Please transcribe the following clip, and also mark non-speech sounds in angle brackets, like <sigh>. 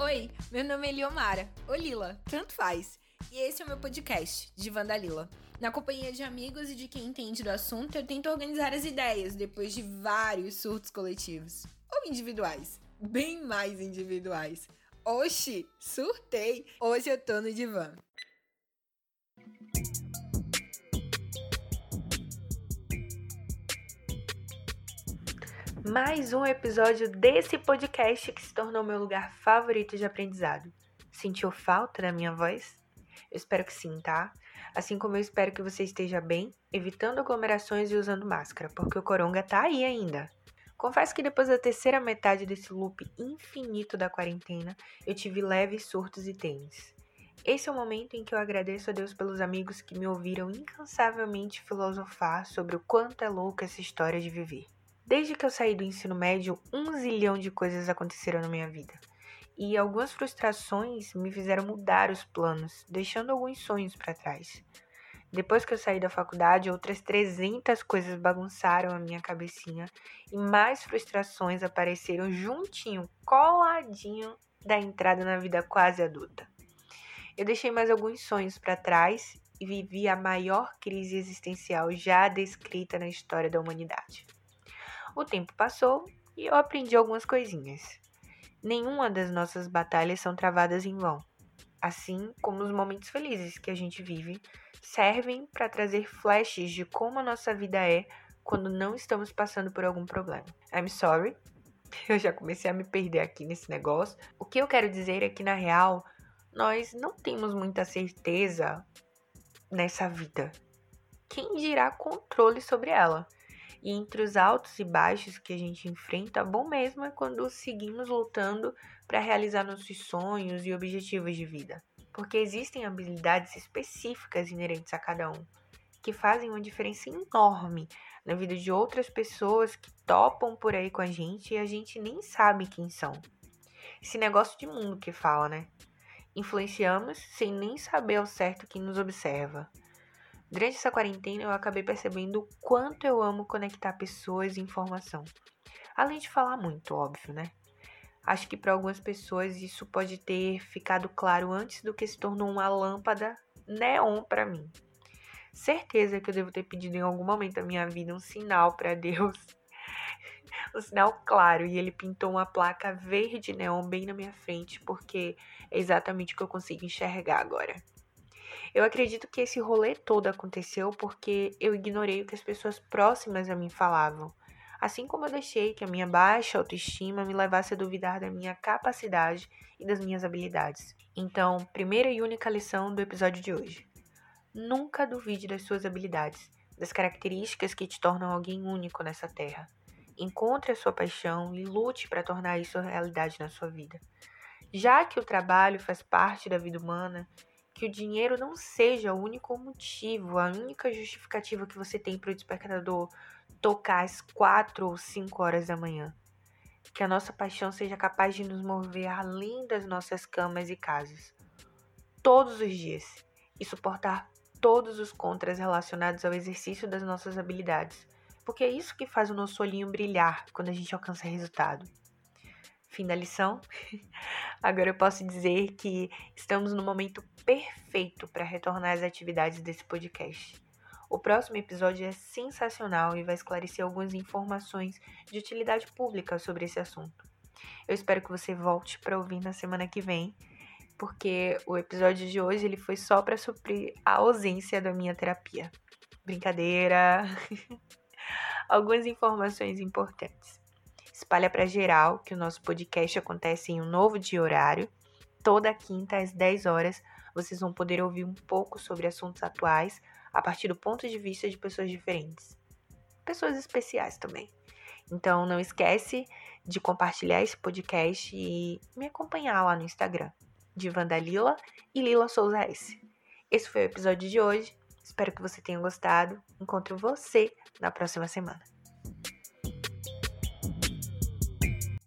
Oi, meu nome é Liomara, ou Lila, tanto faz. E esse é o meu podcast, de Vandalila. Na companhia de amigos e de quem entende do assunto, eu tento organizar as ideias depois de vários surtos coletivos. Ou individuais. Bem mais individuais. Oxi, surtei! Hoje eu tô no divã. Mais um episódio desse podcast que se tornou meu lugar favorito de aprendizado. Sentiu falta da minha voz? Eu espero que sim, tá? Assim como eu espero que você esteja bem, evitando aglomerações e usando máscara, porque o coronga tá aí ainda. Confesso que depois da terceira metade desse loop infinito da quarentena, eu tive leves surtos e tênis. Esse é o momento em que eu agradeço a Deus pelos amigos que me ouviram incansavelmente filosofar sobre o quanto é louca essa história de viver. Desde que eu saí do ensino médio, um zilhão de coisas aconteceram na minha vida. E algumas frustrações me fizeram mudar os planos, deixando alguns sonhos para trás. Depois que eu saí da faculdade, outras 300 coisas bagunçaram a minha cabecinha e mais frustrações apareceram juntinho, coladinho da entrada na vida quase adulta. Eu deixei mais alguns sonhos para trás e vivi a maior crise existencial já descrita na história da humanidade. O tempo passou e eu aprendi algumas coisinhas. Nenhuma das nossas batalhas são travadas em vão. Assim como os momentos felizes que a gente vive servem para trazer flashes de como a nossa vida é quando não estamos passando por algum problema. I'm sorry, <laughs> eu já comecei a me perder aqui nesse negócio. O que eu quero dizer é que, na real, nós não temos muita certeza nessa vida. Quem dirá controle sobre ela? E entre os altos e baixos que a gente enfrenta, bom mesmo é quando seguimos lutando para realizar nossos sonhos e objetivos de vida. Porque existem habilidades específicas inerentes a cada um, que fazem uma diferença enorme na vida de outras pessoas que topam por aí com a gente e a gente nem sabe quem são. Esse negócio de mundo que fala, né? Influenciamos sem nem saber ao certo quem nos observa. Durante essa quarentena, eu acabei percebendo o quanto eu amo conectar pessoas e informação. Além de falar muito, óbvio, né? Acho que para algumas pessoas isso pode ter ficado claro antes do que se tornou uma lâmpada neon para mim. Certeza que eu devo ter pedido em algum momento da minha vida um sinal para Deus. <laughs> um sinal claro, e ele pintou uma placa verde neon bem na minha frente, porque é exatamente o que eu consigo enxergar agora. Eu acredito que esse rolê todo aconteceu porque eu ignorei o que as pessoas próximas a mim falavam. Assim como eu deixei que a minha baixa autoestima me levasse a duvidar da minha capacidade e das minhas habilidades. Então, primeira e única lição do episódio de hoje: nunca duvide das suas habilidades, das características que te tornam alguém único nessa terra. Encontre a sua paixão e lute para tornar isso realidade na sua vida. Já que o trabalho faz parte da vida humana, que o dinheiro não seja o único motivo, a única justificativa que você tem para o despertador tocar às quatro ou cinco horas da manhã. Que a nossa paixão seja capaz de nos mover além das nossas camas e casas, todos os dias, e suportar todos os contras relacionados ao exercício das nossas habilidades, porque é isso que faz o nosso olhinho brilhar quando a gente alcança resultado. Fim da lição? <laughs> Agora eu posso dizer que estamos no momento perfeito para retornar às atividades desse podcast. O próximo episódio é sensacional e vai esclarecer algumas informações de utilidade pública sobre esse assunto. Eu espero que você volte para ouvir na semana que vem, porque o episódio de hoje ele foi só para suprir a ausência da minha terapia. Brincadeira. <laughs> algumas informações importantes. Espalha para geral que o nosso podcast acontece em um novo dia horário. Toda quinta às 10 horas vocês vão poder ouvir um pouco sobre assuntos atuais a partir do ponto de vista de pessoas diferentes. Pessoas especiais também. Então não esquece de compartilhar esse podcast e me acompanhar lá no Instagram, de Vandalila e Lila Souza S. Esse foi o episódio de hoje. Espero que você tenha gostado. Encontro você na próxima semana.